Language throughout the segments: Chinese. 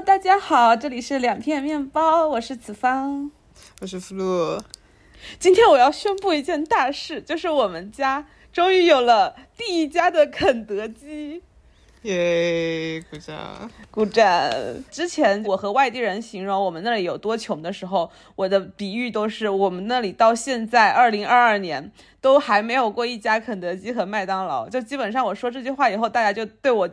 Hello，大家好，这里是两片面包，我是子芳，我是 Flu。今天我要宣布一件大事，就是我们家终于有了第一家的肯德基。耶！鼓掌，鼓掌。之前我和外地人形容我们那里有多穷的时候，我的比喻都是我们那里到现在二零二二年都还没有过一家肯德基和麦当劳。就基本上我说这句话以后，大家就对我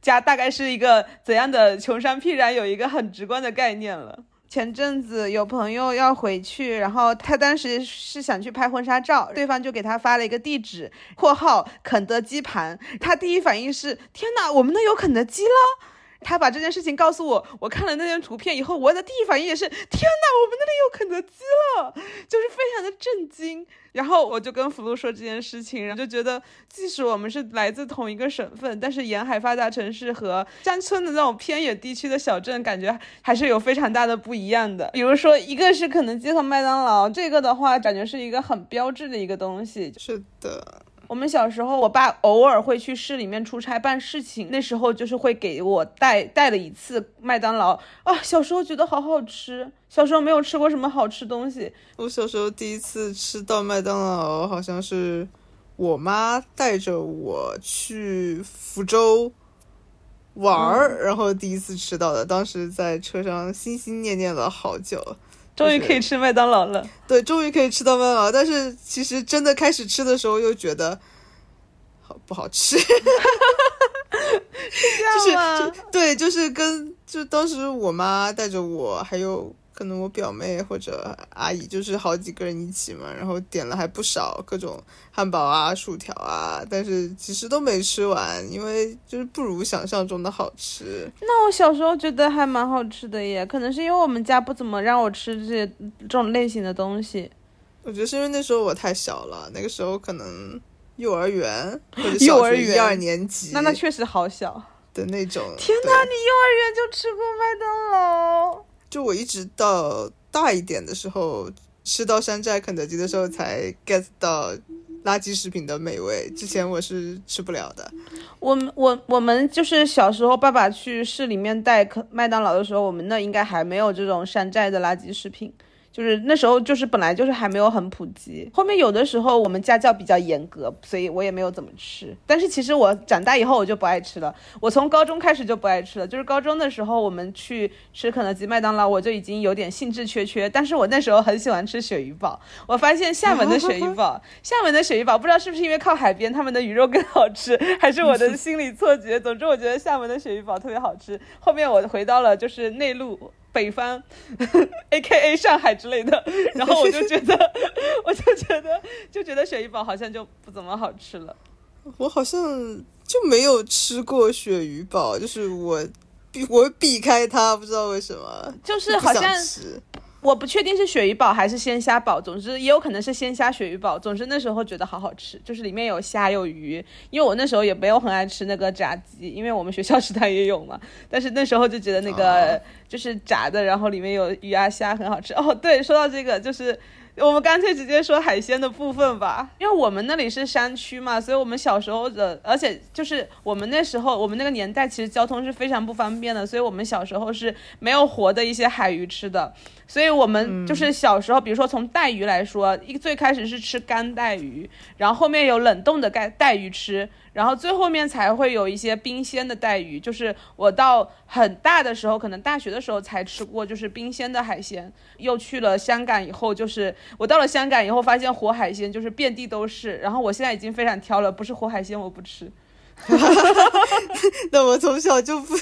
家大概是一个怎样的穷山僻壤有一个很直观的概念了。前阵子有朋友要回去，然后他当时是想去拍婚纱照，对方就给他发了一个地址（括号肯德基盘），他第一反应是：天哪，我们那有肯德基了。他把这件事情告诉我，我看了那张图片以后，我的第一反应也是：天哪，我们那里有肯德基了，就是非常的震惊。然后我就跟福禄说这件事情，然后就觉得，即使我们是来自同一个省份，但是沿海发达城市和乡村的那种偏远地区的小镇，感觉还是有非常大的不一样的。比如说，一个是肯德基和麦当劳，这个的话，感觉是一个很标志的一个东西。是的。我们小时候，我爸偶尔会去市里面出差办事情，那时候就是会给我带带了一次麦当劳啊。小时候觉得好好吃，小时候没有吃过什么好吃东西。我小时候第一次吃到麦当劳，好像是我妈带着我去福州玩儿，然后第一次吃到的。当时在车上心心念念了好久。终于可以吃麦当劳了，对，终于可以吃到麦当劳。但是其实真的开始吃的时候，又觉得好不好吃，是这样吗？对，就是跟就当时我妈带着我还有。可能我表妹或者阿姨就是好几个人一起嘛，然后点了还不少各种汉堡啊、薯条啊，但是其实都没吃完，因为就是不如想象中的好吃。那我小时候觉得还蛮好吃的耶，可能是因为我们家不怎么让我吃这些这种类型的东西。我觉得是因为那时候我太小了，那个时候可能幼儿园或者 幼儿园一二年级，那那确实好小的那种。天哪，你幼儿园就吃过麦当劳？就我一直到大一点的时候，吃到山寨肯德基的时候，才 get 到垃圾食品的美味。之前我是吃不了的。我我我们就是小时候，爸爸去市里面带麦当劳的时候，我们那应该还没有这种山寨的垃圾食品。就是那时候，就是本来就是还没有很普及。后面有的时候我们家教比较严格，所以我也没有怎么吃。但是其实我长大以后我就不爱吃了。我从高中开始就不爱吃了。就是高中的时候我们去吃肯德基、麦当劳，我就已经有点兴致缺缺。但是我那时候很喜欢吃鳕鱼堡。我发现厦门的鳕鱼堡，厦门的鳕鱼堡不知道是不是因为靠海边，他们的鱼肉更好吃，还是我的 心理错觉。总之我觉得厦门的鳕鱼堡特别好吃。后面我回到了就是内陆。北方，A K A 上海之类的，然后我就觉得，我就觉得，就觉得鳕鱼堡好像就不怎么好吃了。我好像就没有吃过鳕鱼堡，就是我避我会避开它，不知道为什么，就是好像。我不确定是鳕鱼堡还是鲜虾堡，总之也有可能是鲜虾鳕鱼堡。总之那时候觉得好好吃，就是里面有虾有鱼。因为我那时候也没有很爱吃那个炸鸡，因为我们学校食堂也有嘛。但是那时候就觉得那个就是炸的，然后里面有鱼啊虾很好吃。哦，对，说到这个就是。我们干脆直接说海鲜的部分吧，因为我们那里是山区嘛，所以我们小时候的，而且就是我们那时候，我们那个年代其实交通是非常不方便的，所以我们小时候是没有活的一些海鱼吃的，所以我们就是小时候，比如说从带鱼来说，一最开始是吃干带鱼，然后后面有冷冻的带带鱼吃。然后最后面才会有一些冰鲜的带鱼，就是我到很大的时候，可能大学的时候才吃过，就是冰鲜的海鲜。又去了香港以后，就是我到了香港以后，发现活海鲜就是遍地都是。然后我现在已经非常挑了，不是活海鲜我不吃。那我从小就不，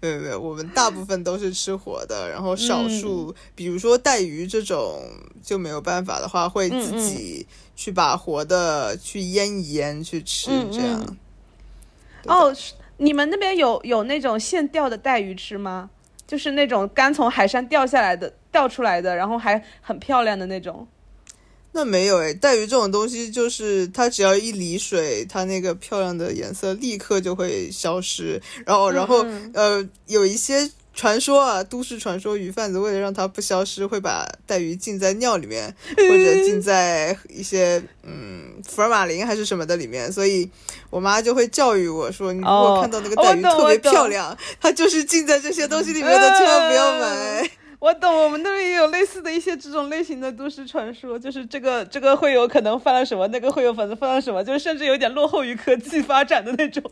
没有没有，我们大部分都是吃活的，然后少数，比如说带鱼这种就没有办法的话，会自己。去把活的去腌一腌去吃，这样。哦，你们那边有有那种现钓的带鱼吃吗？就是那种刚从海上钓下来的、钓出来的，然后还很漂亮的那种。那没有诶，带鱼这种东西就是它只要一离水，它那个漂亮的颜色立刻就会消失。然后，然后呃，有一些传说啊，都市传说，鱼贩子为了让它不消失，会把带鱼浸在尿里面，或者浸在一些嗯福尔马林还是什么的里面。所以我妈就会教育我说：“你如果看到那个带鱼特别漂亮，它就是浸在这些东西里面的，千万不要买。”我懂，我们那边也有类似的一些这种类型的都市传说，就是这个这个会有可能犯了什么，那个会有粉丝犯了什么，就是甚至有点落后于科技发展的那种。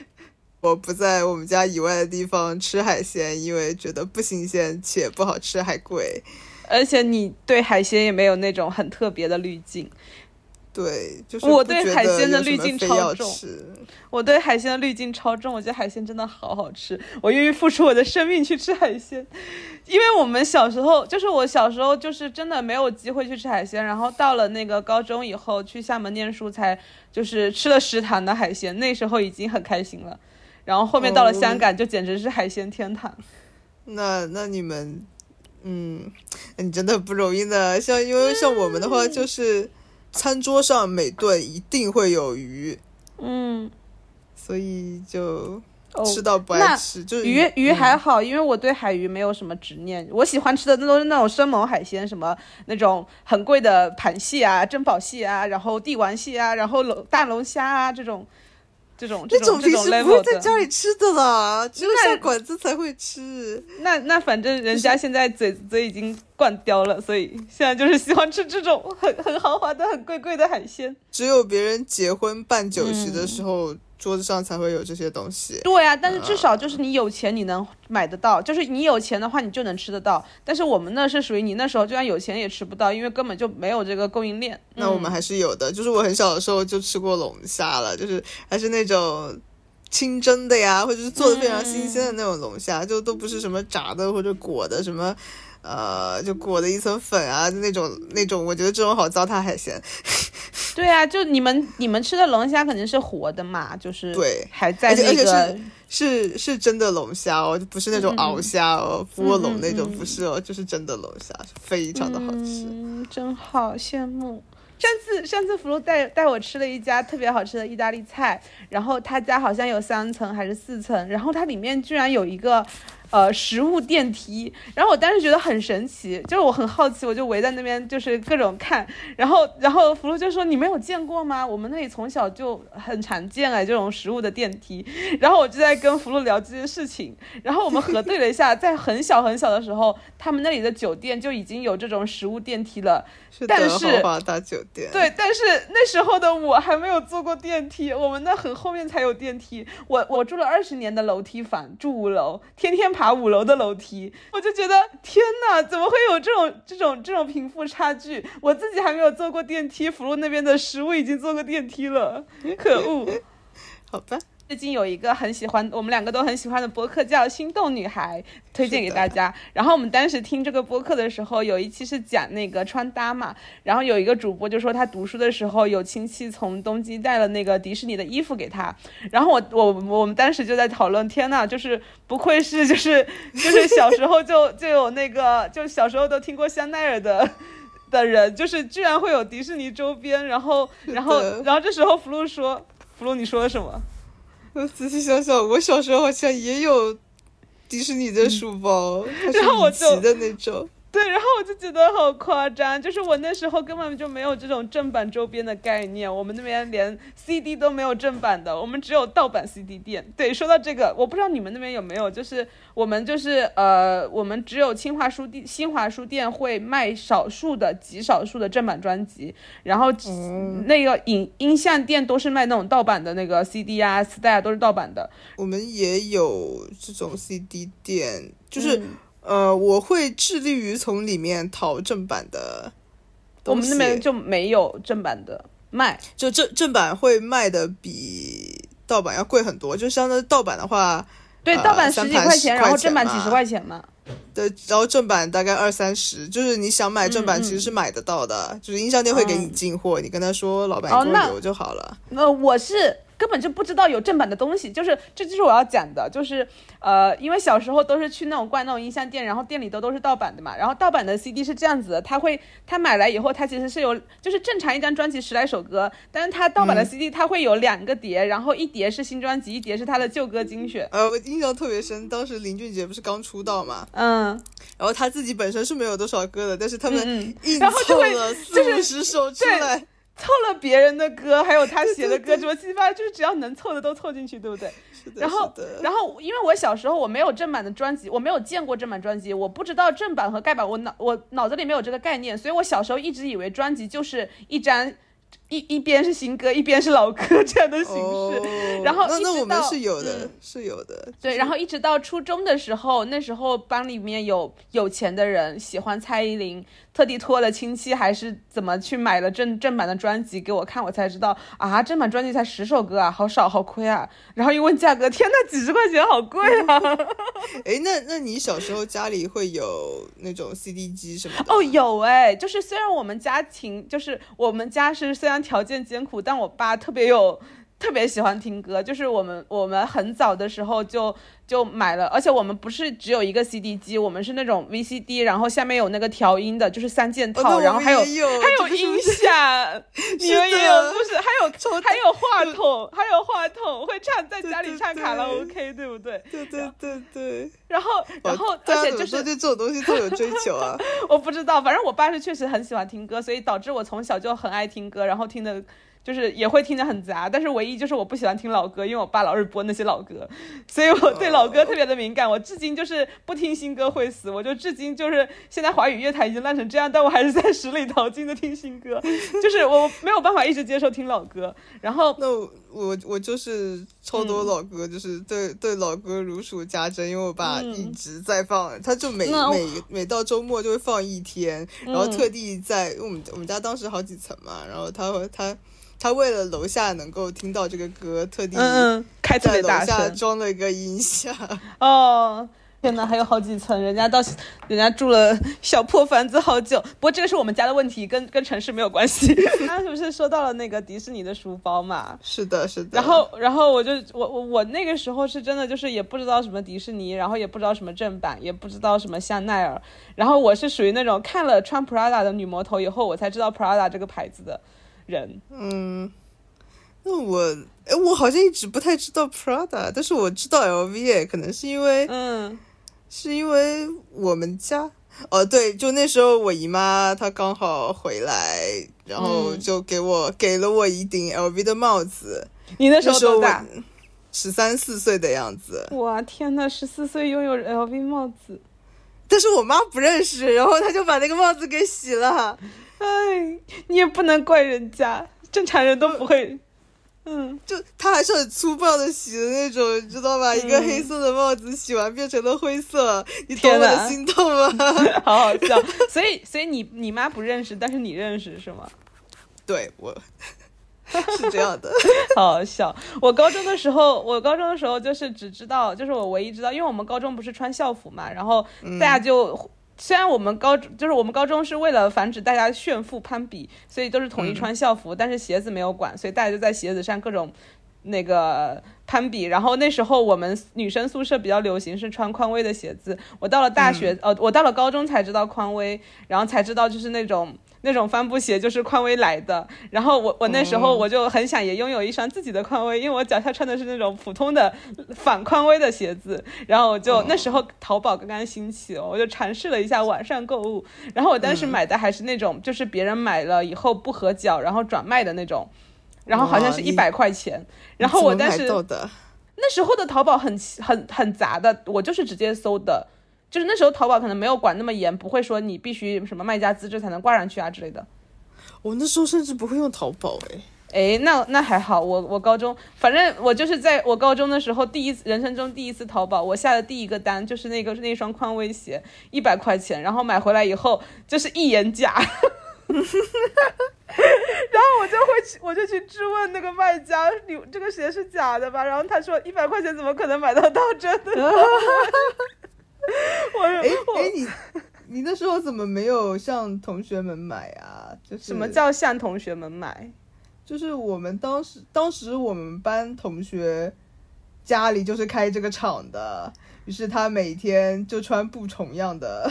我不在我们家以外的地方吃海鲜，因为觉得不新鲜且不好吃，还贵。而且你对海鲜也没有那种很特别的滤镜。对，就是我对海鲜的滤镜超重。我对海鲜的滤镜超重，我觉得海鲜真的好好吃，我愿意付出我的生命去吃海鲜。因为我们小时候，就是我小时候，就是真的没有机会去吃海鲜。然后到了那个高中以后，去厦门念书，才就是吃了食堂的海鲜，那时候已经很开心了。然后后面到了香港，就简直是海鲜天堂。那那你们，嗯，你真的不容易呢。像因为像我们的话，就是餐桌上每顿一定会有鱼，嗯，所以就吃到不爱吃。就鱼鱼还好，因为我对海鱼没有什么执念。我喜欢吃的那都是那种生猛海鲜，什么那种很贵的螃蟹啊、珍宝蟹啊，然后帝王蟹啊，然后龙大龙虾啊这种。这种这种平时不会在家里吃的啦，只有下馆子才会吃。那那反正人家现在嘴嘴已经灌刁了，所以现在就是喜欢吃这种很很豪华的、很贵贵的海鲜。只有别人结婚办酒席的时候。桌子上才会有这些东西。对啊，但是至少就是你有钱，你能买得到。就是你有钱的话，你就能吃得到。但是我们那是属于你那时候就算有钱也吃不到，因为根本就没有这个供应链。那我们还是有的，就是我很小的时候就吃过龙虾了，就是还是那种清蒸的呀，或者是做的非常新鲜的那种龙虾，就都不是什么炸的或者裹的什么。呃，就裹的一层粉啊，那种那种，我觉得这种好糟蹋海鲜。对啊，就你们你们吃的龙虾肯定是活的嘛，就是对，还在那个是是是真的龙虾哦，不是那种鳌虾哦，卧龙那种不是哦，就是真的龙虾，非常的好吃，真好羡慕。上次上次福禄带带我吃了一家特别好吃的意大利菜，然后他家好像有三层还是四层，然后它里面居然有一个。呃，食物电梯，然后我当时觉得很神奇，就是我很好奇，我就围在那边，就是各种看，然后，然后福禄就说：“你没有见过吗？我们那里从小就很常见哎，这种食物的电梯。”然后我就在跟福禄聊这件事情，然后我们核对了一下，在很小很小的时候，他们那里的酒店就已经有这种食物电梯了。但是豪华大酒店。对，但是那时候的我还没有坐过电梯，我们那很后面才有电梯。我我住了二十年的楼梯房，住五楼，天天爬五楼的楼梯，我就觉得天哪，怎么会有这种这种这种贫富差距？我自己还没有坐过电梯，福禄那边的食物已经坐过电梯了，可恶！好吧。最近有一个很喜欢，我们两个都很喜欢的播客叫《心动女孩》，推荐给大家。然后我们当时听这个播客的时候，有一期是讲那个穿搭嘛。然后有一个主播就说他读书的时候有亲戚从东京带了那个迪士尼的衣服给他。然后我我我们当时就在讨论，天呐，就是不愧是就是就是小时候就 就有那个就小时候都听过香奈儿的的人，就是居然会有迪士尼周边。然后然后然后这时候福禄说，福禄你说了什么？我仔细想想，我小时候好像也有迪士尼的书包，然后我就的那种。对，然后我就觉得好夸张，就是我那时候根本就没有这种正版周边的概念，我们那边连 CD 都没有正版的，我们只有盗版 CD 店。对，说到这个，我不知道你们那边有没有，就是我们就是呃，我们只有清华书店、新华书店会卖少数的、极少数的正版专辑，然后那个影音像店都是卖那种盗版的那个 CD 啊、磁带啊，都是盗版的。我们也有这种 CD 店，就是。呃，我会致力于从里面淘正版的。我们那边就没有正版的卖，就正正版会卖的比盗版要贵很多。就相当于盗版的话，对，盗版十几块钱，然后正版几十块钱嘛。对，然后正版大概二三十，就是你想买正版其实是买得到的，就是音像店会给你进货，你跟他说老板给我留就好了。那我是根本就不知道有正版的东西，就是这就是我要讲的，就是呃，因为小时候都是去那种逛那种音像店，然后店里都都是盗版的嘛，然后盗版的 CD 是这样子的，他会他买来以后，他其实是有就是正常一张专辑十来首歌，但是他盗版的 CD 它会有两个碟，然后一碟是新专辑，一碟是他的旧歌精选。呃，我印象特别深，当时林俊杰不是刚出道嘛，嗯，然后他自己本身是没有多少歌的，但是他们硬然后就会凑了四就是五十首出对来，凑了别人的歌，还有他写的歌，什么七七八八，就是只要能凑的都凑进去，对不对？是的，然后，然后，因为我小时候我没有正版的专辑，我没有见过正版专辑，我不知道正版和盖版，我脑我脑子里没有这个概念，所以我小时候一直以为专辑就是一张一一边是新歌，一边是老歌这样的形式。哦 然后那那我们是有的嗯，是有的，对，然后一直到初中的时候，那时候班里面有有钱的人喜欢蔡依林，特地托了亲戚还是怎么去买了正正版的专辑给我看，我才知道啊，正版专辑才十首歌啊，好少，好亏啊。然后一问价格，天呐，几十块钱，好贵啊！哎，那那你小时候家里会有那种 CD 机什么的？哦，，有哎，就是虽然我们家庭就是我们家是虽然条件艰苦，但我爸特别有特别喜欢听歌，就是我们我们很早的时候就就买了，而且我们不是只有一个 CD 机，我们是那种 VCD，然后下面有那个调音的，就是三件套，然后还有有还有音响，你们也有的不是？还有 还有话 筒，还有话筒会唱，在家里唱卡拉 OK，对不对？对对对对，然后然后而且就是对这种东西都有追求啊？我不知道，反正我爸是确实很喜欢听歌，所以导致我从小就很爱听歌，然后听的。就是也会听得很杂，但是唯一就是我不喜欢听老歌，因为我爸老是播那些老歌，所以我对老歌特别的敏感。我至今就是不听新歌会死，我就至今就是现在华语乐坛已经烂成这样，但我还是在十里淘金的听新歌，就是我没有办法一直接受听老歌。然后 那我我我就是超多嗯老歌，就是对对老歌如数家珍，因为我爸嗯一直在放，他就每每每到周末就会放一天，然后嗯特地在我们我们家当时好几层嘛，然后他会他他为了楼下能够听到这个歌，特地嗯嗯，开特别在楼下大声装了一个音响。哦。天呐，还有好几层，人家到人家住了小破房子好久。不过这个是我们家的问题，跟跟城市没有关系。他是不是说到了那个迪士尼的书包嘛？是的，是的。然后，然后我就我我我那个时候是真的就是也不知道什么迪士尼，然后也不知道什么正版，也不知道什么香奈儿。然后我是属于那种看了穿 Prada 的女魔头以后，我才知道 Prada 这个牌子的人。嗯，那我哎，我好像一直不太知道 Prada，但是我知道 LV，可能是因为嗯是因为我们家。哦，对，就那时候我姨妈她刚好回来，然后嗯就给我、给了我一顶 LV 的帽子。你那时候多大？十三四岁的样子，哇，天呐，十四岁拥有 LV 帽子，但是我妈不认识，然后她就把那个帽子给洗了。哎，你也不能怪人家，正常人都不会。嗯，就他还是很粗暴的洗的那种，你知道吧？一个黑色的帽子洗完变成了灰色，你懂我天的心痛吗？好好笑。所以，所以你你妈不认识，但是你认识是吗？对我 是这样的。好好笑。我高中的时候，我高中的时候就是只知道，就是我唯一知道，因为我们高中不是穿校服嘛，然后大家就。虽然我们高就是我们高中是为了防止大家炫富攀比，所以都是统一穿校服，但是鞋子没有管，所以大家就在鞋子上各种那个攀比。然后那时候我们女生宿舍比较流行是穿匡威的鞋子，我到了大学，呃，我到了高中才知道匡威，然后才知道就是那种。那种帆布鞋就是匡威来的，然后我我那时候我就很想也拥有一双自己的匡威，因为我脚下穿的是那种普通的反匡威的鞋子，然后我就、那时候淘宝刚刚兴起哦，我就尝试了一下网上购物，然后我当时买的还是那种就是别人买了以后不合脚然后转卖的那种，然后好像是一百块钱，然后我怎么买当时那时候的淘宝很很很杂的，我就是直接搜的，就是那时候淘宝可能没有管那么严，不会说你必须什么卖家资质才能挂上去啊之类的。我那时候甚至不会用淘宝哎。哎，那那还好，我我高中，反正我就是在我高中的时候，第一次人生中第一次淘宝，我下的第一个单就是那个那双匡威鞋，一百块钱，然后买回来以后就是一眼假，然后我就会去，我就去质问那个卖家，你这个鞋是假的吧？然后他说一百块钱怎么可能买到到真的？我哎我哎，你你那时候怎么没有向同学们买啊？就是什么叫向同学们买？就是我们当时当时我们班同学家里就是开这个厂的，于是他每天就穿不重样的。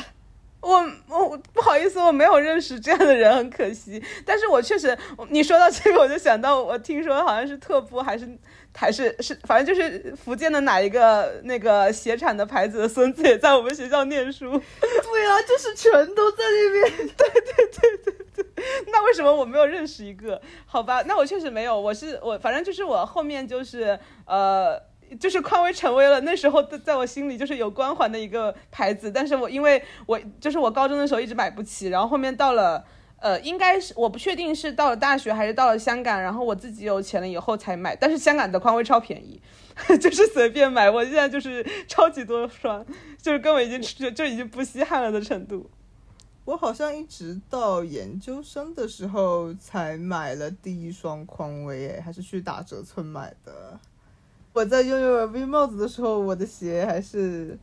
我我不好意思，我没有认识这样的人，很可惜。但是我确实，你说到这个，我就想到，我听说好像是特步还是还是是，反正就是福建的哪一个那个鞋厂的牌子的孙子也在我们学校念书。对啊，就是全都在那边。对对对对对。那为什么我没有认识一个？好吧，那我确实没有。我是我，反正就是我后面就是呃。就是匡威成为了那时候在在我心里就是有光环的一个牌子，但是我因为我就是我高中的时候一直买不起，然后后面到了呃应该是我不确定是到了大学还是到了香港，然后我自己有钱了以后才买，但是香港的匡威超便宜，就是随便买，我现在就是超级多双，就是根本已经就就已经不稀罕了的程度。我好像一直到研究生的时候才买了第一双匡威，哎，还是去打折村买的。我在拥有 V 帽子的时候，我的鞋还是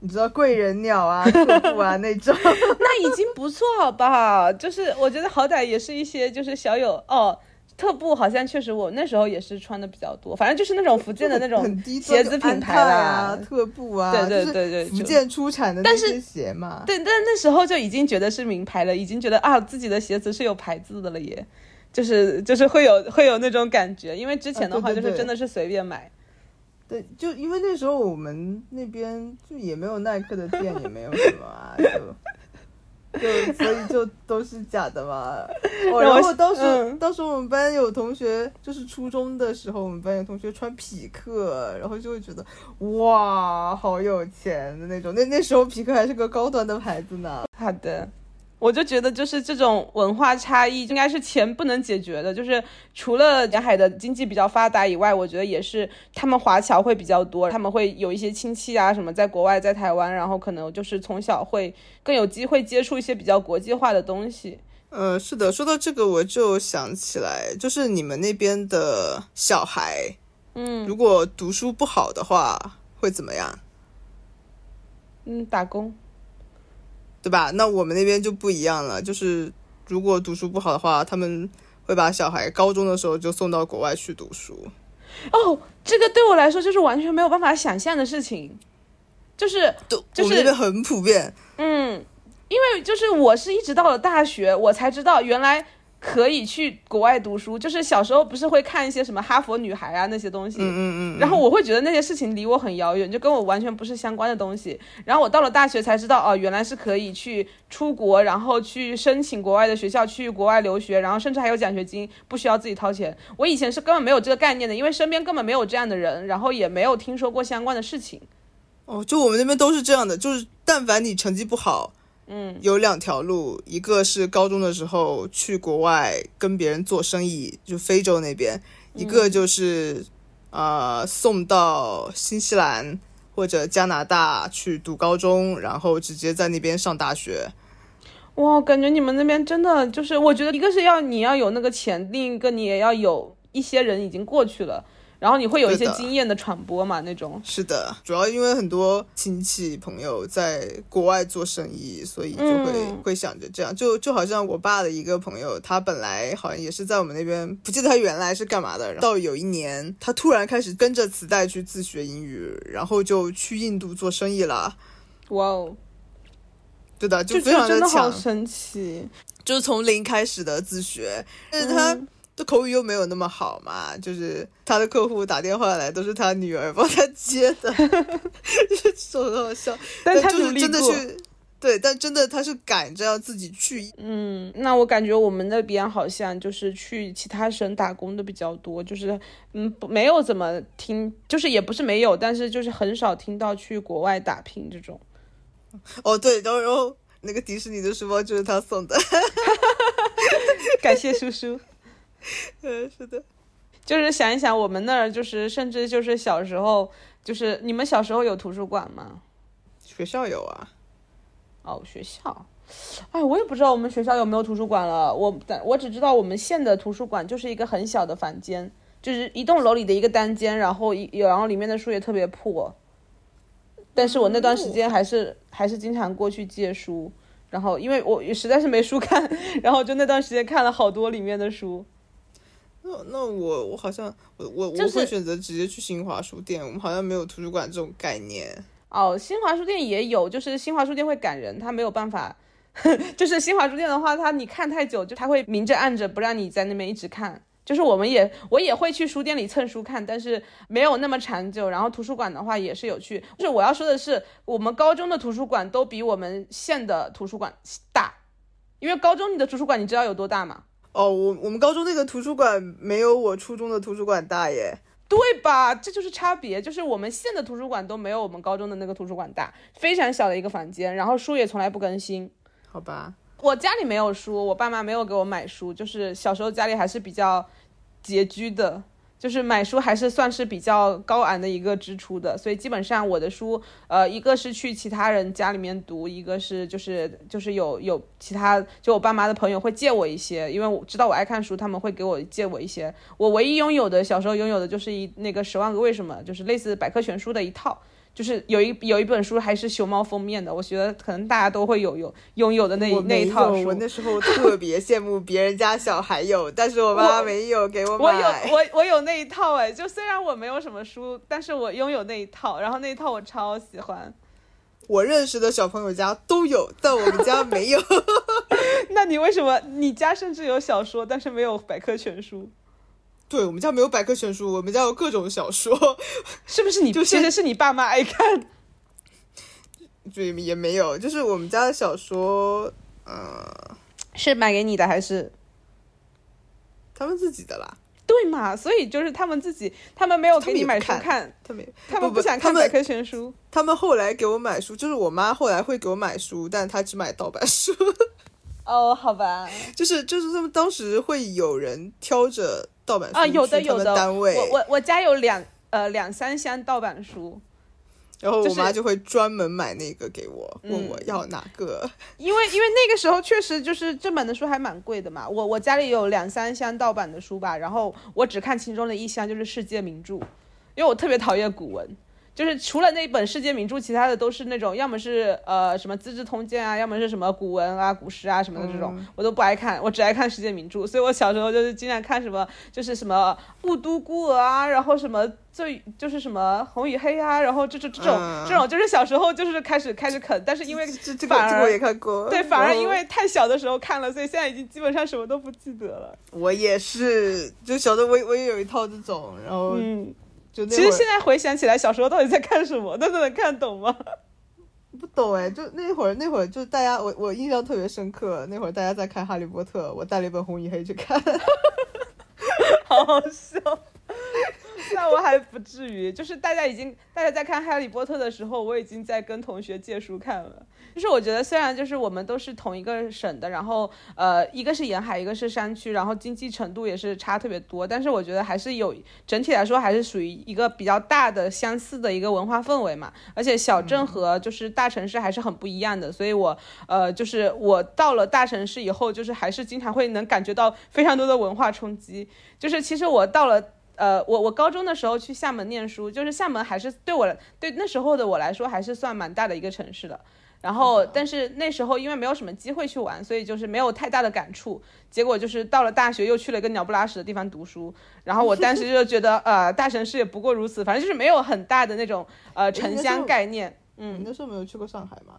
你知道贵人鸟啊、特步啊那种，那已经不错好不好？就是我觉得好歹也是一些就是小有哦，特步好像确实我那时候也是穿的比较多，反正就是那种福建的那种鞋子品牌啊，特步啊，对对对对，福建出产的那些鞋嘛。对，但那时候就已经觉得是名牌了，已经觉得啊自己的鞋子是有牌子的了也。就是就是会有会有那种感觉，因为之前的话就是真的是随便买，对，就因为那时候我们那边就也没有耐克的店，也没有什么啊，就就所以就都是假的嘛。然后当时当时我们班有同学，就是初中的时候，我们班有同学穿匹克，然后就会觉得哇，好有钱的那种。那那时候匹克还是个高端的牌子呢。好的。我就觉得，就是这种文化差异，应该是钱不能解决的。就是除了沿海的经济比较发达以外，我觉得也是他们华侨会比较多，他们会有一些亲戚啊什么在国外，在台湾，然后可能就是从小会更有机会接触一些比较国际化的东西。呃，是的，说到这个，我就想起来，就是你们那边的小孩，嗯，如果读书不好的话，会怎么样？嗯，打工。对吧？那我们那边就不一样了，就是如果读书不好的话，他们会把小孩高中的时候就送到国外去读书。哦，这个对我来说就是完全没有办法想象的事情，就是就是我们那边很普遍。嗯，因为就是我是一直到了大学，我才知道原来。可以去国外读书，就是小时候不是会看一些什么哈佛女孩啊那些东西，嗯嗯嗯，然后我会觉得那些事情离我很遥远，就跟我完全不是相关的东西。然后我到了大学才知道，哦，原来是可以去出国，然后去申请国外的学校，去国外留学，然后甚至还有奖学金，不需要自己掏钱。我以前是根本没有这个概念的，因为身边根本没有这样的人，然后也没有听说过相关的事情。哦，就我们那边都是这样的，就是但凡你成绩不好。嗯，有两条路，一个是高中的时候去国外跟别人做生意，就非洲那边；一个就是，呃，送到新西兰或者加拿大去读高中，然后直接在那边上大学。哇，感觉你们那边真的就是，我觉得一个是要你要有那个钱，另一个你也要有一些人已经过去了。然后你会有一些经验的传播嘛？那种是的，主要因为很多亲戚朋友在国外做生意，所以就会会想着这样。就就好像我爸的一个朋友，他本来好像也是在我们那边，不记得他原来是干嘛的。到有一年，他突然开始跟着磁带去自学英语，然后就去印度做生意了。哇哦，对的，就非常的强，神奇，就是从零开始的自学，但是他。这口语又没有那么好嘛，就是他的客户打电话来都是他女儿帮他接的，说的好笑。但他就是真的去，对，但真的他是赶着要自己去。嗯，那我感觉我们那边好像就是去其他省打工的比较多，就是嗯，没有怎么听，就是也不是没有，但是就是很少听到去国外打拼这种。哦，对，然后那个迪士尼的书包就是他送的，感谢叔叔。嗯，是的，就是想一想，我们那儿就是，甚至就是小时候，就是你们小时候有图书馆吗？学校有啊。哦，学校，哎，我也不知道我们学校有没有图书馆了。我我只知道我们县的图书馆就是一个很小的房间，就是一栋楼里的一个单间，然后一然后里面的书也特别破。但是我那段时间还是还是经常过去借书，然后因为我实在是没书看，然后就那段时间看了好多里面的书。那那我我好像我我我就是会选择直接去新华书店，我们好像没有图书馆这种概念。哦，新华书店也有，就是新华书店会赶人，它没有办法。就是新华书店的话，它你看太久，就它会明着暗着不让你在那边一直看。就是我们也我也会去书店里蹭书看，但是没有那么长久。然后图书馆的话也是有去，就是我要说的是，我们高中的图书馆都比我们县的图书馆大，因为高中你的图书馆你知道有多大吗？哦，我我们高中那个图书馆没有我初中的图书馆大耶。对吧？这就是差别，就是我们县的图书馆都没有我们高中的那个图书馆大，非常小的一个房间，然后书也从来不更新。好吧，我家里没有书，我爸妈没有给我买书，就是小时候家里还是比较拮据的，就是买书还是算是比较高昂的一个支出的，所以基本上我的书，呃，一个是去其他人家里面读，一个是就是就是有有其他就我爸妈的朋友会借我一些，因为我知道我爱看书，他们会给我借我一些。我唯一拥有的小时候拥有的就是一那个《十万个为什么》，就是类似百科全书的一套。就是有一有一本书还是熊猫封面的，我觉得可能大家都会有有拥有的那我那，一套书。我那时候特别羡慕别人家小孩有，但是我妈没有给我买我有。我我有那一套哎，就虽然我没有什么书，但是我拥有那一套，然后那一套我超喜欢。我认识的小朋友家都有，但我们家没有。那你为什么你家甚至有小说，但是没有百科全书？对我们家没有百科全书，我们家有各种小说，是不是你？就是其实是你爸妈爱看。对也没有，就是我们家的小说，呃，是买给你的还是？他们自己的啦，对嘛？所以就是他们自己，他们没有给你买书看，他们他们不不想看百科全书。他们后来给我买书，就是我妈后来会给我买书，但她只买盗版书，哦，好吧。就是就是他们当时会有人挑着盗版书啊，有的有的，单位，我我我家有两呃两三箱盗版书，然后就是我妈就会专门买那个给我，问嗯我要哪个。因为因为那个时候确实就是正版的书还蛮贵的嘛，我我家里有两三箱盗版的书吧，然后我只看其中的一箱就是世界名著，因为我特别讨厌古文。就是除了那本世界名著，其他的都是那种要么是呃什么《资治通鉴》啊，要么是什么古文啊、古诗啊什么的这种，我都不爱看，我只爱看世界名著。所以我小时候就是经常看什么，就是什么《雾都孤儿》啊，然后什么最就是什么《红与黑》啊，然后这这这种、嗯这种，就是小时候就是开始开始啃，但是因为这这我也看过，对，反而因为太小的时候看了，所以现在已经基本上什么都不记得了。我也是，就小时候我我也有一套这种，然后嗯，就那其实现在回想起来，小时候到底在看什么，那都能看懂吗？不懂哎，就那会儿那会儿就大家我我印象特别深刻，那会儿大家在看《哈利波特》，我带了一本《红与黑》去看。好好笑。那我还不至于，就是大家已经大家在看《哈利波特》的时候，我已经在跟同学借书看了。就是我觉得虽然就是我们都是同一个省的，然后呃一个是沿海，一个是山区，然后经济程度也是差特别多，但是我觉得还是有整体来说还是属于一个比较大的相似的一个文化氛围嘛。而且小镇和就是大城市还是很不一样的，所以我呃就是我到了大城市以后，就是还是经常会能感觉到非常多的文化冲击。就是其实我到了。呃，我我高中的时候去厦门念书，就是厦门还是对我对那时候的我来说还是算蛮大的一个城市了。然后，但是那时候因为没有什么机会去玩，所以就是没有太大的感触。结果就是到了大学又去了一个鸟不拉屎的地方读书，然后我当时就觉得，呃，大城市也不过如此，反正就是没有很大的那种呃城乡概念。嗯，你那时候没有去过上海吗？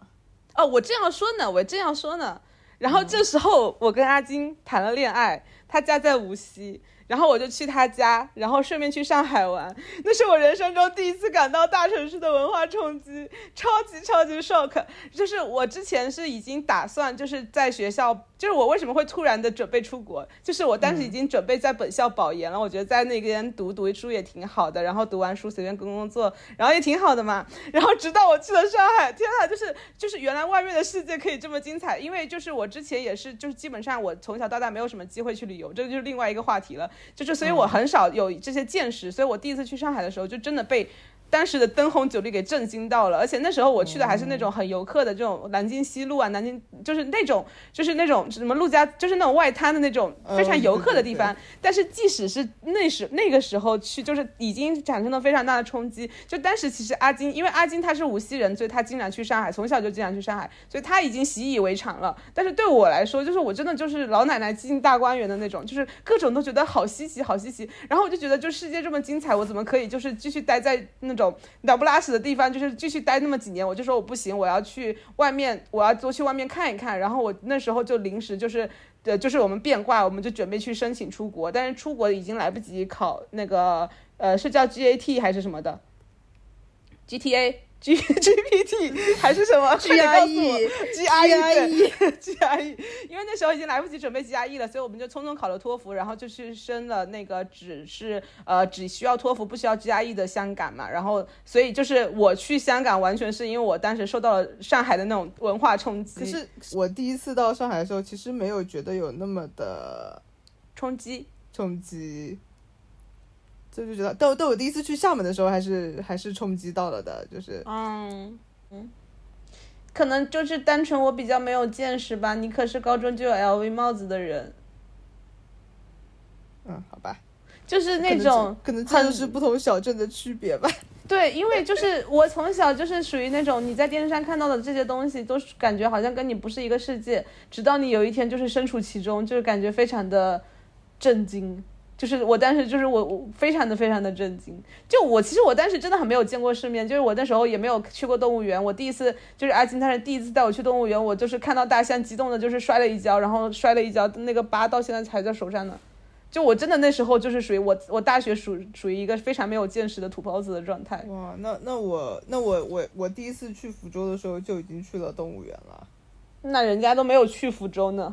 哦，我这样说呢，我这样说呢。然后这时候我跟阿金谈了恋爱，他家在无锡，然后我就去他家，然后顺便去上海玩。那是我人生中第一次感到大城市的文化冲击，超级超级 shock。就是我之前是已经打算就是在学校，就是我为什么会突然的准备出国，就是我当时已经准备在本校保研了，我觉得在那边读读书也挺好的，然后读完书随便工工作，然后也挺好的嘛。然后直到我去了上海，天呐，就是就是原来外面的世界可以这么精彩，因为就是我之前也是就是基本上我从小到大没有什么机会去旅游，这个就是另外一个话题了。就是所以我很少有这些见识，所以我第一次去上海的时候就真的被当时的灯红酒绿给震惊到了，而且那时候我去的还是那种很游客的这种南京西路啊，南京就是那种就是那种什么陆家，就是那种外滩的那种非常游客的地方。但是即使是那时那个时候去，就是已经产生了非常大的冲击。就当时其实阿金，因为阿金他是无锡人，所以他经常去上海，从小就经常去上海，所以他已经习以为常了。但是对我来说，就是我真的就是老奶奶进大观园的那种，就是各种都觉得好稀奇，好稀奇。然后我就觉得，就世界这么精彩，我怎么可以就是继续待在那种。鸟不拉屎的地方，就是继续待那么几年，我就说我不行，我要去外面，我要多去外面看一看。然后我那时候就临时就是，呃，就是我们变卦，我们就准备去申请出国，但是出国已经来不及考那个，呃，是叫 GAT 还是什么的？GTA。G GPT 还是什么？G R E G R E G R E，因为那时候已经来不及准备 G R E 了，所以我们就匆匆考了托福，然后就去申了那个只是呃只需要托福不需要 G R E 的香港嘛。然后所以就是我去香港完全是因为我当时受到了上海的那种文化冲击。可是我第一次到上海的时候，其实没有觉得有那么的冲击冲击。就就觉得，但但我第一次去厦门的时候，还是还是冲击到了的，就是，嗯嗯，可能就是单纯我比较没有见识吧。你可是高中就有 LV 帽子的人，嗯，好吧，就是那种可能这就是不同小镇的区别吧。对，因为就是我从小就是属于那种你在电视上看到的这些东西，都是感觉好像跟你不是一个世界，直到你有一天就是身处其中，就是感觉非常的震惊。就是我当时就是我我非常的非常的震惊，就我其实我当时真的很没有见过世面，就是我那时候也没有去过动物园，我第一次就是阿金他是第一次带我去动物园，我就是看到大象激动的，就是摔了一跤，然后摔了一跤，那个疤到现在还在手上呢。就我真的那时候就是属于我我大学属属于一个非常没有见识的土包子的状态。哇，那那我那我我我第一次去福州的时候就已经去了动物园了，那人家都没有去福州呢。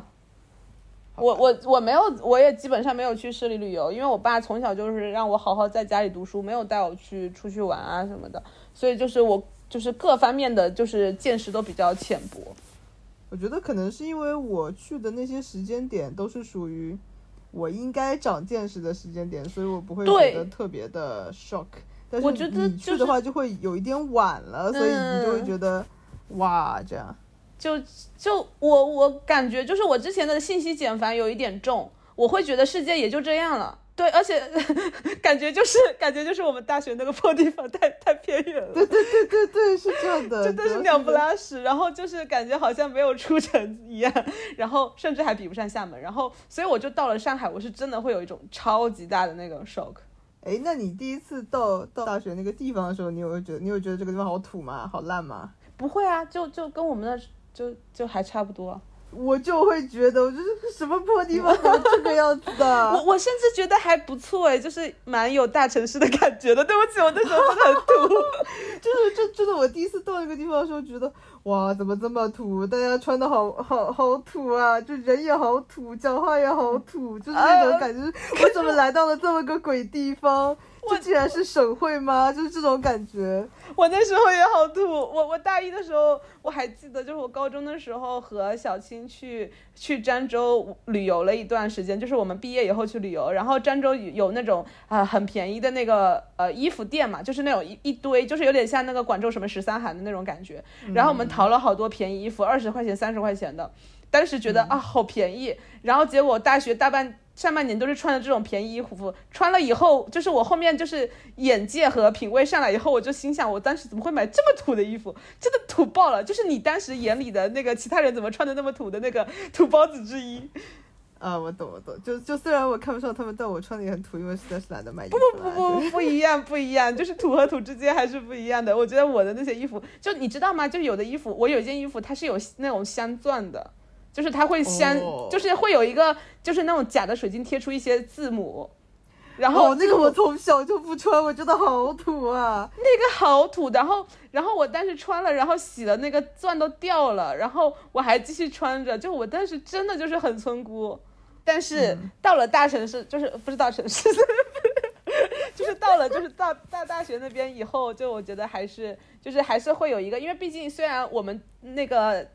我我我没有，我也基本上没有去市里旅游，因为我爸从小就是让我好好在家里读书，没有带我去出去玩啊什么的，所以就是我就是各方面的就是见识都比较浅薄。我觉得可能是因为我去的那些时间点都是属于我应该长见识的时间点，所以我不会觉得特别的 shock。但是你去的话就会有一点晚了，所以你就会觉得哇这样。就就我我感觉就是我之前的信息茧房有一点重，我会觉得世界也就这样了。对，而且 感觉就是感觉就是我们大学那个破地方太太偏远了。对对对对对，是这样的，真的是鸟不拉屎。然后就是感觉好像没有出城一样，然后甚至还比不上厦门。然后所以我就到了上海，我是真的会有一种超级大的那种 shock。哎，那你第一次到到大学那个地方的时候，你有觉得你有觉得这个地方好土吗？好烂吗？不会啊，就就跟我们的。就就还差不多，我就会觉得，我这是什么破地方，怎 么这个样子的？我我甚至觉得还不错哎，就是蛮有大城市的感觉的。对不起，我那时候真的很土，就是就真的我第一次到一个地方的时候，觉得哇，怎么这么土？大家穿的好好好土啊，就人也好土，讲话也好土，就是那种感觉。我怎么来到了这么个鬼地方？这竟然是省会吗？就是这种感觉。我那时候也好土。我我大一的时候，我还记得，就是我高中的时候和小青去去漳州旅游了一段时间，就是我们毕业以后去旅游。然后漳州有那种啊很便宜的那个呃衣服店嘛，就是那种一一堆，就是有点像那个广州什么十三行的那种感觉。然后我们淘了好多便宜衣服，二十块钱、三十块钱的，当时觉得啊好便宜。然后结果大学大半。上半年都是穿的这种便宜衣服，穿了以后，就是我后面就是眼界和品味上来以后，我就心想，我当时怎么会买这么土的衣服？真的土爆了！就是你当时眼里的那个其他人怎么穿的那么土的那个土包子之一。啊，我懂，我懂。就就虽然我看不上他们，但我穿的也很土，因为实在是懒得买衣服。不不不不 不一样，不一样，就是土和土之间还是不一样的。我觉得我的那些衣服，就你知道吗？就有的衣服，我有一件衣服，它是有那种镶钻的。就是它会先，就是会有一个，就是那种假的水晶贴出一些字母，然后那个我从小就不穿，我觉得好土啊，那个好土。然后，然后我当时穿了，然后洗了，那个钻都掉了，然后我还继续穿着，就我当时真的就是很村姑。但是到了大城市，就是不是大城市，就是到了就是到大大学那边以后，就我觉得还是就是还是会有一个，因为毕竟虽然我们那个。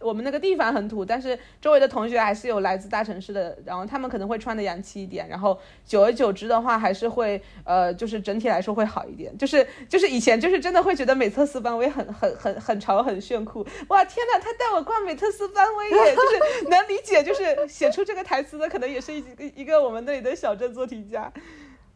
我们那个地方很土，但是周围的同学还是有来自大城市的，然后他们可能会穿的洋气一点，然后久而久之的话，还是会呃，就是整体来说会好一点。就是就是以前就是真的会觉得美特斯邦威很很很很潮很炫酷，哇天呐，他带我逛美特斯邦威耶，就是 能理解，就是写出这个台词的可能也是一个一个我们那里的小镇做题家。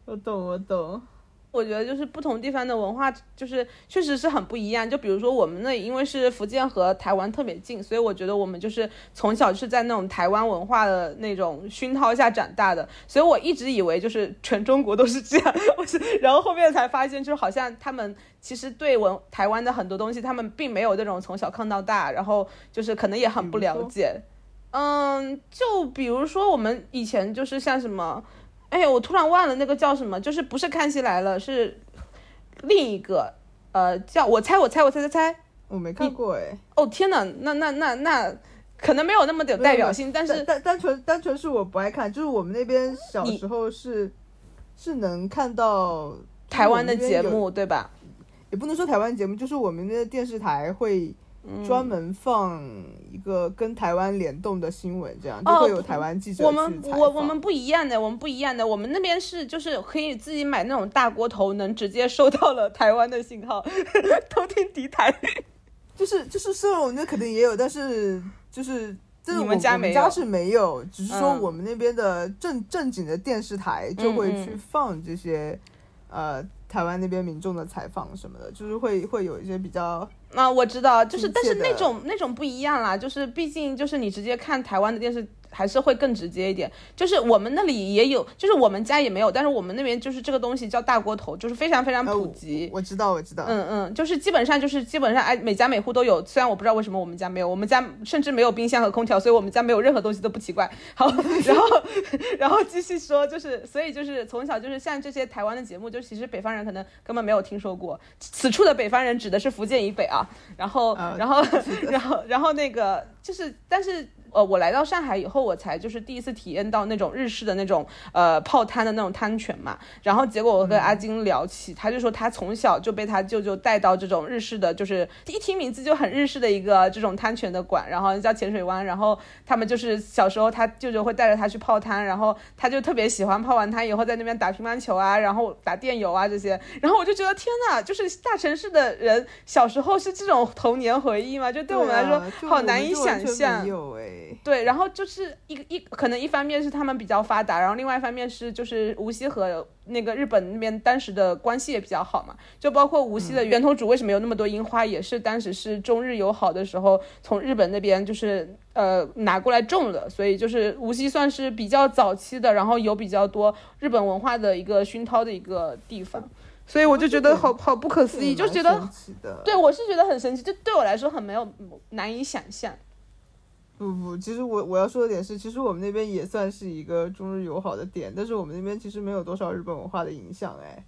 我懂，我懂。我觉得就是不同地方的文化，就是确实是很不一样。就比如说我们那，因为是福建和台湾特别近，所以我觉得我们就是从小是在那种台湾文化的那种熏陶下长大的。所以我一直以为就是全中国都是这样，我是，然后后面才发现，就是好像他们其实对文台湾的很多东西，他们并没有那种从小看到大，然后就是可能也很不了解。嗯，就比如说我们以前就是像什么。哎呀，我突然忘了那个叫什么，就是不是康熙来了，是另一个，呃，叫我猜我猜我猜猜猜，我没看过哎。哦天哪，那那那那可能没有那么有代表性，但是单单纯单纯是我不爱看，就是我们那边小时候是是能看到台湾的节目对吧？也不能说台湾节目，就是我们的电视台会。专门放一个跟台湾联动的新闻，这样就会有台湾记者我们我我们不一样的，我们不一样的，我们那边是就是可以自己买那种大锅头，能直接收到了台湾的信号，偷听敌台。就是就是虽然我们那肯定也有，但是就是你们家没有，家是没有，只是说我们那边的正正经的电视台就会去放这些呃台湾那边民众的采访什么的，就是会会有一些比较。啊，我知道，就是，但是那种那种不一样啦，就是毕竟就是你直接看台湾的电视。还是会更直接一点，就是我们那里也有，就是我们家也没有，但是我们那边就是这个东西叫大锅头，就是非常非常普及。我知道，我知道。嗯嗯，就是基本上就是基本上哎，每家每户都有。虽然我不知道为什么我们家没有，我们家甚至没有冰箱和空调，所以我们家没有任何东西都不奇怪。好，然后 然后继续说，就是所以就是从小就是像这些台湾的节目，就其实北方人可能根本没有听说过。此处的北方人指的是福建以北啊。然后然后 然后然后那个就是但是。呃，我来到上海以后，我才就是第一次体验到那种日式的那种呃泡汤的那种汤泉嘛。然后结果我跟阿金聊起，他就说他从小就被他舅舅带到这种日式的，就是一听名字就很日式的一个这种汤泉的馆，然后叫浅水湾。然后他们就是小时候他舅舅会带着他去泡汤，然后他就特别喜欢泡完汤以后在那边打乒乓球啊，然后打电游啊这些。然后我就觉得天呐，就是大城市的人小时候是这种童年回忆吗？就对我们来说好难以想象。有哎。对，然后就是一个一可能一方面是他们比较发达，然后另外一方面是就是无锡和那个日本那边当时的关系也比较好嘛，就包括无锡的源头主为什么有那么多樱花，也是当时是中日友好的时候从日本那边就是呃拿过来种的，所以就是无锡算是比较早期的，然后有比较多日本文化的一个熏陶的一个地方，所以我就觉得好好不可思议，就觉得对我是觉得很神奇，就对我来说很没有难以想象。不不，其实我我要说的点是，其实我们那边也算是一个中日友好的点，但是我们那边其实没有多少日本文化的影响，哎，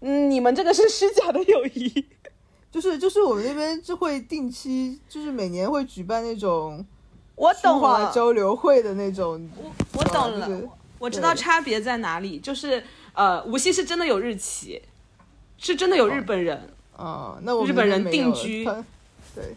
嗯，你们这个是虚假的友谊，就是就是我们那边就会定期，就是每年会举办那种，我懂了，交流会的那种，我我懂了，我知道差别在哪里，就是呃，无锡是真的有日企，是真的有日本人，啊，那我日本人定居，对。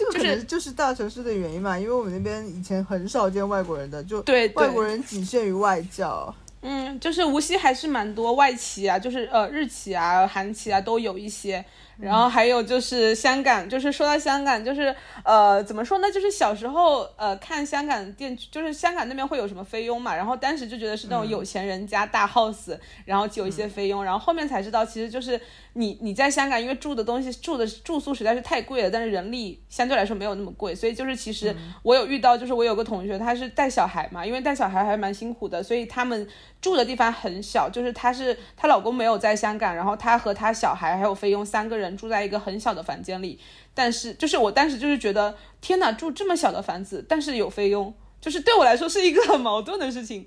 这个可能就是大城市的原因嘛，因为我们那边以前很少见外国人的，就对外国人仅限于外教。嗯，就是无锡还是蛮多外企啊，就是呃日企啊、韩企啊都有一些。然后还有就是香港，就是说到香港，就是呃怎么说呢？就是小时候呃看香港电，就是香港那边会有什么菲佣嘛，然后当时就觉得是那种有钱人家大 house，然后有一些菲佣，然后后面才知道其实就是你你在香港，因为住的东西住的住宿实在是太贵了，但是人力相对来说没有那么贵，所以就是其实我有遇到，就是我有个同学他是带小孩嘛，因为带小孩还蛮辛苦的，所以他们住的地方很小，就是她是她老公没有在香港，然后她和她小孩还有菲佣三个人。住在一个很小的房间里，但是就是我当时就是觉得天哪，住这么小的房子，但是有菲佣，就是对我来说是一个很矛盾的事情。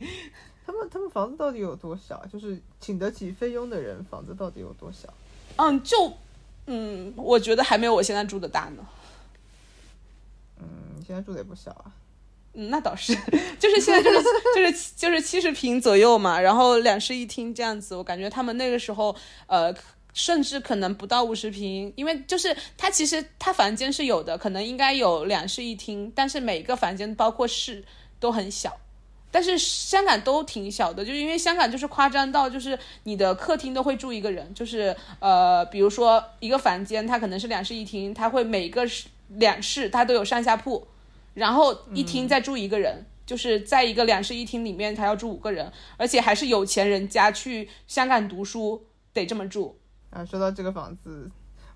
他们他们房子到底有多小？就是请得起菲佣的人，房子到底有多小？嗯，就嗯，我觉得还没有我现在住的大呢。嗯，你现在住的也不小啊。嗯，那倒是，就是现在就是就是就是七十平左右嘛，然后两室一厅这样子。我感觉他们那个时候呃。甚至可能不到五十平，因为就是它其实它房间是有的，可能应该有两室一厅，但是每个房间包括室都很小。但是香港都挺小的，就是因为香港就是夸张到就是你的客厅都会住一个人，就是呃，比如说一个房间它可能是两室一厅，它会每个室两室它都有上下铺，然后一厅再住一个人，就是在一个两室一厅里面它要住五个人，而且还是有钱人家去香港读书得这么住。啊，说到这个房子，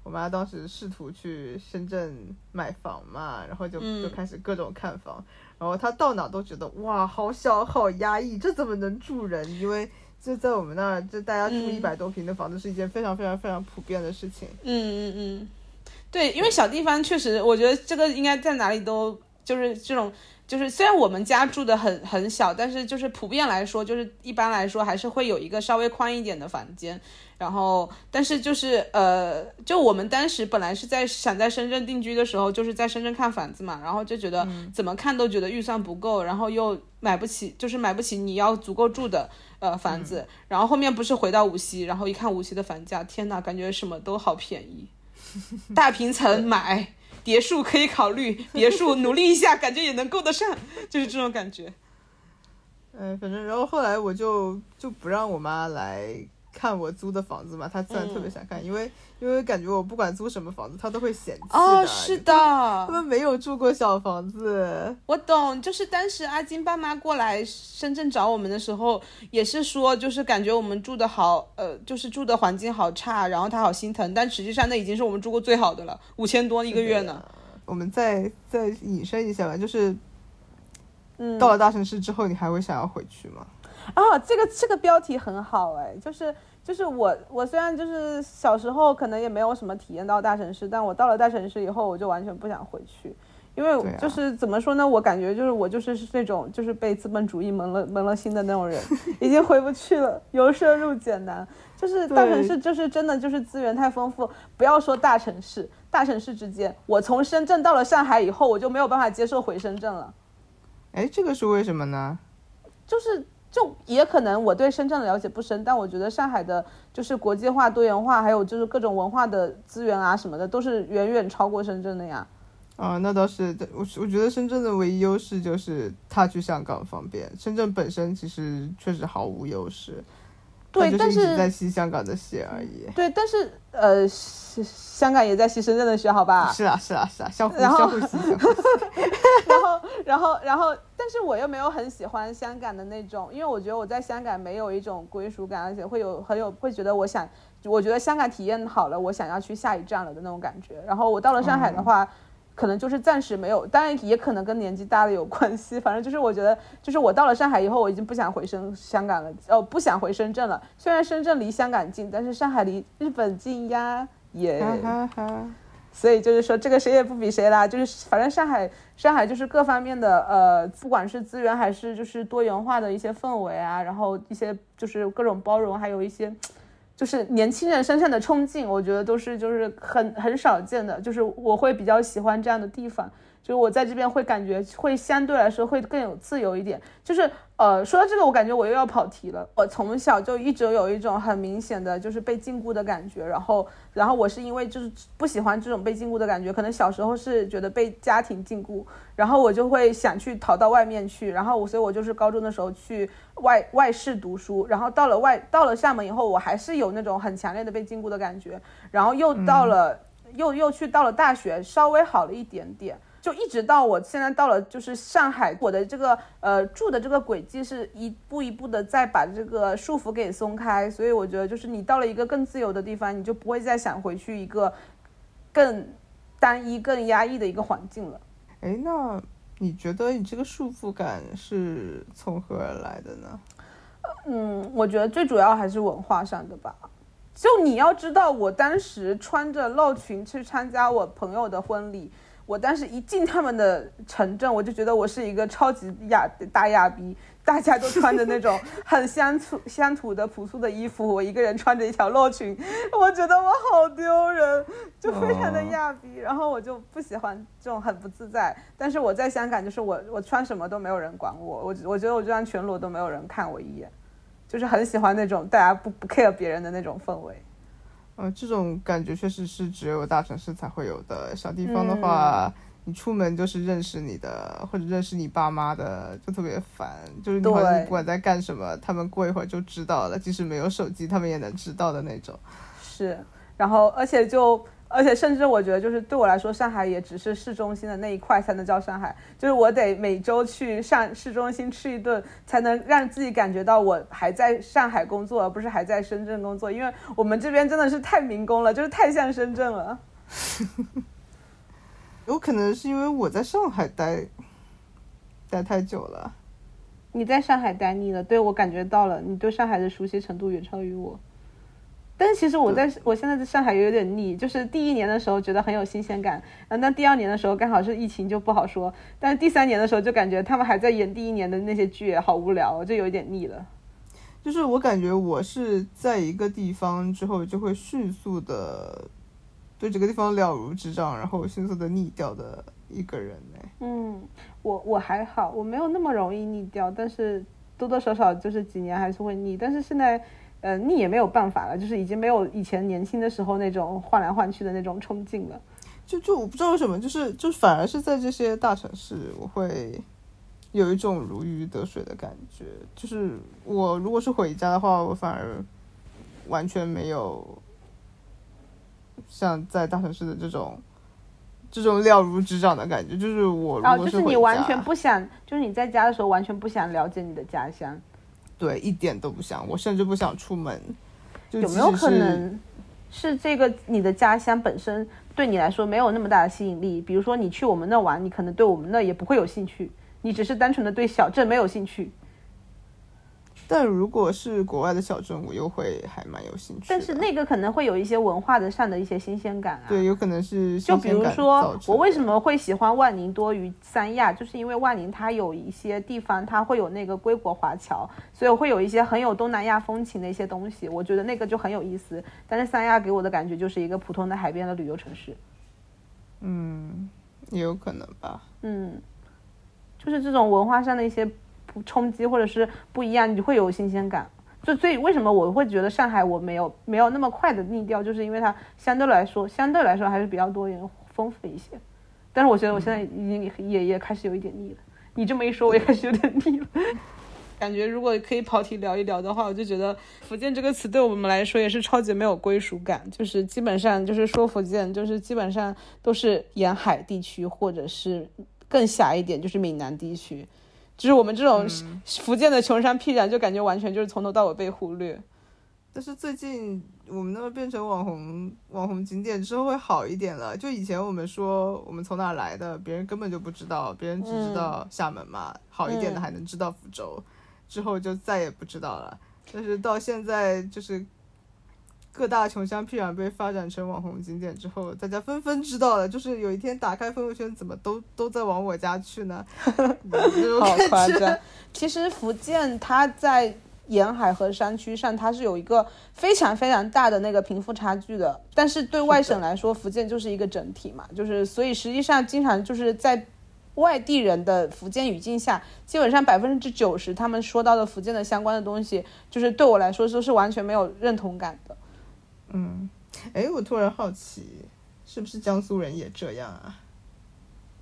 我妈当时试图去深圳买房嘛，然后就就开始各种看房，然后她到哪都觉得哇，好小，好压抑，这怎么能住人？因为就在我们那儿，就大家住一百多平的房子是一件非常非常非常普遍的事情。嗯嗯嗯，对，因为小地方确实，我觉得这个应该在哪里都就是这种。就是虽然我们家住的很很小，但是就是普遍来说，就是一般来说还是会有一个稍微宽一点的房间。然后，但是就是呃，就我们当时本来是在想在深圳定居的时候，就是在深圳看房子嘛，然后就觉得怎么看都觉得预算不够，然后又买不起，就是买不起你要足够住的呃房子。然后后面不是回到无锡，然后一看无锡的房价，天呐，感觉什么都好便宜，大平层买。别墅可以考虑，别墅努力一下，感觉也能够得上，就是这种感觉。嗯，反正然后后来我就就不让我妈来。看我租的房子嘛，他自然特别想看，因为因为感觉我不管租什么房子，他都会嫌弃哦，是的，他们没有住过小房子。我懂，就是当时阿金爸妈过来深圳找我们的时候，也是说，就是感觉我们住的好，呃，就是住的环境好差，然后他好心疼。但实际上那已经是我们住过最好的了，五千多一个月呢。我们再再引申一下吧，就是，嗯，到了大城市之后，你还会想要回去吗？啊，这个这个标题很好哎，就是就是我我虽然就是小时候可能也没有什么体验到大城市，但我到了大城市以后，我就完全不想回去，因为就是怎么说呢，我感觉就是我就是那种就是被资本主义蒙了蒙了心的那种人，已经回不去了，由奢入俭难，就是大城市就是真的就是资源太丰富，不要说大城市，大城市之间，我从深圳到了上海以后，我就没有办法接受回深圳了，哎，这个是为什么呢？就是。就也可能我对深圳的了解不深，但我觉得上海的就是国际化、多元化，还有就是各种文化的资源啊什么的，都是远远超过深圳的呀。啊，那倒是，我我觉得深圳的唯一优势就是它去香港方便，深圳本身其实确实毫无优势。对，但是在吸香港的血而已。对，但是呃，香港也在吸深圳的血，好吧？是啊，是啊，是啊，相互相互吸。然后，然后，然后，但是我又没有很喜欢香港的那种，因为我觉得我在香港没有一种归属感，而且会有很有会觉得我想，我觉得香港体验好了，我想要去下一站了的那种感觉。然后我到了上海的话。可能就是暂时没有，当然也可能跟年纪大了有关系。反正就是我觉得，就是我到了上海以后，我已经不想回深香港了，哦，不想回深圳了。虽然深圳离香港近，但是上海离日本近呀，也。所以就是说，这个谁也不比谁啦。就是反正上海，上海就是各方面的，呃，不管是资源还是就是多元化的一些氛围啊，然后一些就是各种包容，还有一些。就是年轻人身上的冲劲，我觉得都是就是很很少见的，就是我会比较喜欢这样的地方。就是我在这边会感觉会相对来说会更有自由一点。就是呃，说到这个，我感觉我又要跑题了。我从小就一直有一种很明显的就是被禁锢的感觉，然后，然后我是因为就是不喜欢这种被禁锢的感觉，可能小时候是觉得被家庭禁锢，然后我就会想去逃到外面去，然后我，所以我就是高中的时候去外外市读书，然后到了外到了厦门以后，我还是有那种很强烈的被禁锢的感觉，然后又到了又又去到了大学，稍微好了一点点。就一直到我现在到了，就是上海，我的这个呃住的这个轨迹是一步一步的在把这个束缚给松开，所以我觉得就是你到了一个更自由的地方，你就不会再想回去一个更单一、更压抑的一个环境了。哎，那你觉得你这个束缚感是从何而来的呢？嗯，我觉得最主要还是文化上的吧。就你要知道，我当时穿着露裙去参加我朋友的婚礼。我当时一进他们的城镇，我就觉得我是一个超级亚大亚逼，大家都穿着那种 很乡土乡土的朴素的衣服，我一个人穿着一条洛裙，我觉得我好丢人，就非常的亚逼。然后我就不喜欢这种很不自在。但是我在香港，就是我我穿什么都没有人管我，我我觉得我就算全裸都没有人看我一眼，就是很喜欢那种大家不不 care 别人的那种氛围。嗯，这种感觉确实是只有大城市才会有的。小地方的话，你出门就是认识你的或者认识你爸妈的，就特别烦。就是你不管在干什么，他们过一会儿就知道了，即使没有手机，他们也能知道的那种。是，然后而且就。而且甚至我觉得，就是对我来说，上海也只是市中心的那一块才能叫上海。就是我得每周去上市中心吃一顿，才能让自己感觉到我还在上海工作，而不是还在深圳工作。因为我们这边真的是太民工了，就是太像深圳了。有可能是因为我在上海待待太久了。你在上海待腻了，对我感觉到了，你对上海的熟悉程度远超于我。但是其实我在我现在在上海也有点腻，就是第一年的时候觉得很有新鲜感，嗯，但第二年的时候刚好是疫情就不好说，但是第三年的时候就感觉他们还在演第一年的那些剧，好无聊，就有一点腻了。就是我感觉我是在一个地方之后就会迅速的对这个地方了如指掌，然后迅速的腻掉的一个人呢。嗯，我我还好，我没有那么容易腻掉，但是多多少少就是几年还是会腻，但是现在。呃，腻也没有办法了，就是已经没有以前年轻的时候那种换来换去的那种冲劲了。就就我不知道为什么，就是就反而是在这些大城市，我会有一种如鱼得水的感觉。就是我如果是回家的话，我反而完全没有像在大城市的这种这种了如指掌的感觉。就是我如果是你完全不想，就是你在家的时候完全不想了解你的家乡。对，一点都不想，我甚至不想出门。有没有可能是这个你的家乡本身对你来说没有那么大的吸引力？比如说你去我们那玩，你可能对我们那也不会有兴趣，你只是单纯的对小镇没有兴趣。但如果是国外的小镇，我又会还蛮有兴趣。但是那个可能会有一些文化的上的一些新鲜感啊。对，有可能是就比如说，我为什么会喜欢万宁多于三亚，就是因为万宁它有一些地方它会有那个归国华侨，所以会有一些很有东南亚风情的一些东西，我觉得那个就很有意思。但是三亚给我的感觉就是一个普通的海边的旅游城市。嗯，也有可能吧。嗯，就是这种文化上的一些。冲击或者是不一样，你会有新鲜感。就所以为什么我会觉得上海我没有没有那么快的腻掉，就是因为它相对来说相对来说还是比较多元丰富一些。但是我觉得我现在已经也也开始有一点腻了。你这么一说，我也开始有点腻了。感觉如果可以跑题聊一聊的话，我就觉得福建这个词对我们来说也是超级没有归属感。就是基本上就是说福建，就是基本上都是沿海地区，或者是更狭一点就是闽南地区。就是我们这种福建的穷山僻壤，就感觉完全就是从头到尾被忽略。但是最近我们那边变成网红网红景点之后会好一点了。就以前我们说我们从哪来的，别人根本就不知道，别人只知道厦门嘛。好一点的还能知道福州，之后就再也不知道了。但是到现在就是。各大穷乡僻壤被发展成网红景点之后，大家纷纷知道了。就是有一天打开朋友圈，怎么都都在往我家去呢？好夸张！其实福建它在沿海和山区上，它是有一个非常非常大的那个贫富差距的。但是对外省来说，福建就是一个整体嘛，就是所以实际上经常就是在外地人的福建语境下，基本上百分之九十他们说到的福建的相关的东西，就是对我来说都是完全没有认同感的。嗯，哎，我突然好奇，是不是江苏人也这样啊？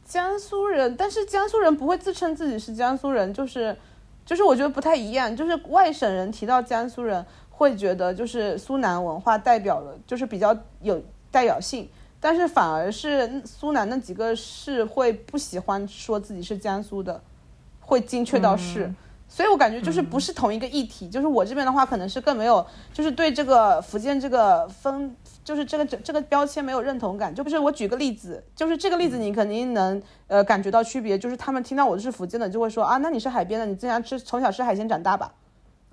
江苏人，但是江苏人不会自称自己是江苏人，就是，就是我觉得不太一样。就是外省人提到江苏人，会觉得就是苏南文化代表了，就是比较有代表性。但是反而是苏南那几个市会不喜欢说自己是江苏的，会精确到市。所以我感觉就是不是同一个议题，就是我这边的话可能是更没有，就是对这个福建这个分，就是这个这这个标签没有认同感。就不是我举个例子，就是这个例子你肯定能呃感觉到区别，就是他们听到我是福建的就会说啊，那你是海边的，你经常吃从小吃海鲜长大吧？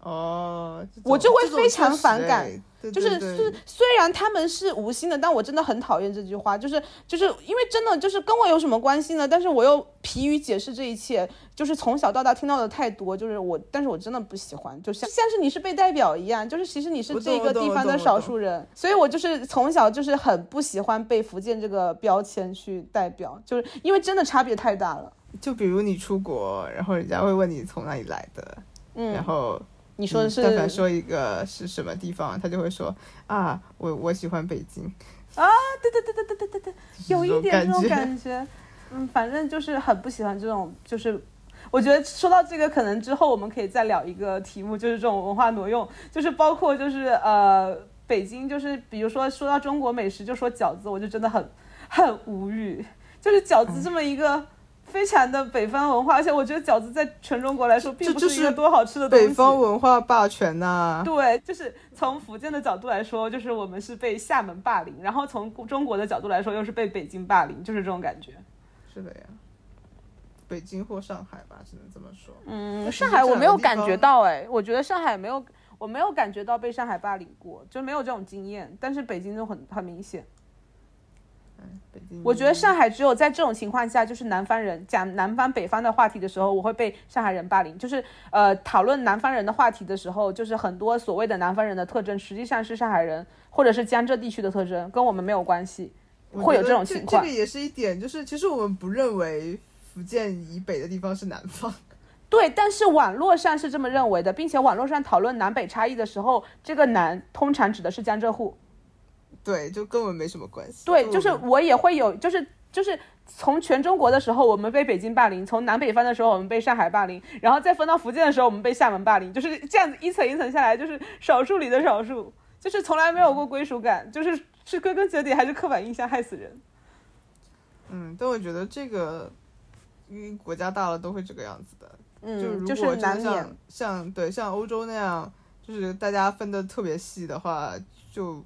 哦，我就会非常反感。就是虽，虽然他们是无心的，但我真的很讨厌这句话。就是就是因为真的就是跟我有什么关系呢？但是我又疲于解释这一切。就是从小到大听到的太多，就是我，但是我真的不喜欢，就像像是你是被代表一样。就是其实你是这个地方的少数人，所以我就是从小就是很不喜欢被福建这个标签去代表，就是因为真的差别太大了。就比如你出国，然后人家会问你从哪里来的，嗯，然后。你说的是？但凡说一个是什么地方，他就会说啊，我我喜欢北京。啊，对对对对对对对对，有一点这种感觉。嗯，反正就是很不喜欢这种，就是我觉得说到这个，可能之后我们可以再聊一个题目，就是这种文化挪用，就是包括就是呃，北京就是比如说说到中国美食，就说饺子，我就真的很很无语，就是饺子这么一个。非常的北方文化，而且我觉得饺子在全中国来说并不是一个多好吃的东西。北方文化霸权呐！对，就是从福建的角度来说，就是我们是被厦门霸凌；然后从中国的角度来说，又是被北京霸凌，就是这种感觉。是的呀，北京或上海吧，只能这么说。嗯，上海我没有感觉到，哎，我觉得上海没有，我没有感觉到被上海霸凌过，就没有这种经验。但是北京就很很明显。我觉得上海只有在这种情况下，就是南方人讲南方北方的话题的时候，我会被上海人霸凌。就是呃，讨论南方人的话题的时候，就是很多所谓的南方人的特征，实际上是上海人或者是江浙地区的特征，跟我们没有关系。会有这种情况。这个也是一点，就是其实我们不认为福建以北的地方是南方。对，但是网络上是这么认为的，并且网络上讨论南北差异的时候，这个南通常指的是江浙沪。对，就根本没什么关系。对，就是我也会有，就是就是从全中国的时候，我们被北京霸凌；从南北方的时候，我们被上海霸凌；然后再分到福建的时候，我们被厦门霸凌。就是这样子一层一层下来，就是少数里的少数，就是从来没有过归属感，就是是归根结底还是刻板印象害死人。嗯，但我觉得这个，因为国家大了都会这个样子的。嗯，就如果难像像对像欧洲那样，就是大家分的特别细的话，就。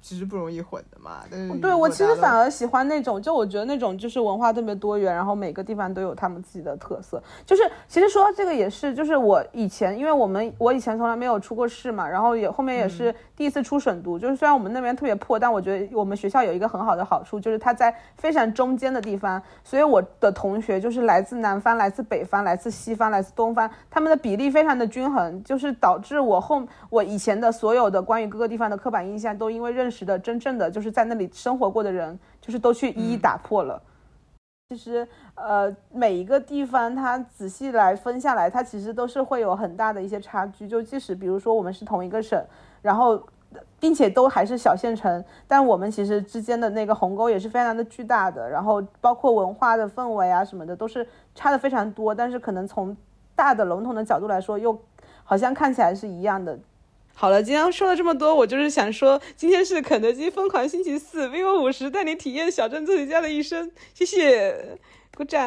其实不容易混的嘛，但是对我其实反而喜欢那种，就我觉得那种就是文化特别多元，然后每个地方都有他们自己的特色。就是其实说到这个也是，就是我以前因为我们我以前从来没有出过市嘛，然后也后面也是第一次出省读。就是虽然我们那边特别破，但我觉得我们学校有一个很好的好处，就是它在非常中间的地方，所以我的同学就是来自南方、来自北方、来自西方、来自东方，他们的比例非常的均衡，就是导致我后我以前的所有的关于各个地方的刻板印象都因为认识。的真正的就是在那里生活过的人，就是都去一一打破了。其实，呃，每一个地方它仔细来分下来，它其实都是会有很大的一些差距。就即使比如说我们是同一个省，然后并且都还是小县城，但我们其实之间的那个鸿沟也是非常的巨大的。然后包括文化的氛围啊什么的，都是差的非常多。但是可能从大的笼统的角度来说，又好像看起来是一样的。好了，今天说了这么多，我就是想说，今天是肯德基疯狂星期四，vivo 五十带你体验小镇做题家的一生，谢谢，鼓掌。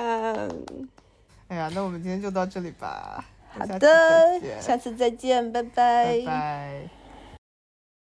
哎呀，那我们今天就到这里吧。好的，下次再见，拜拜。拜拜。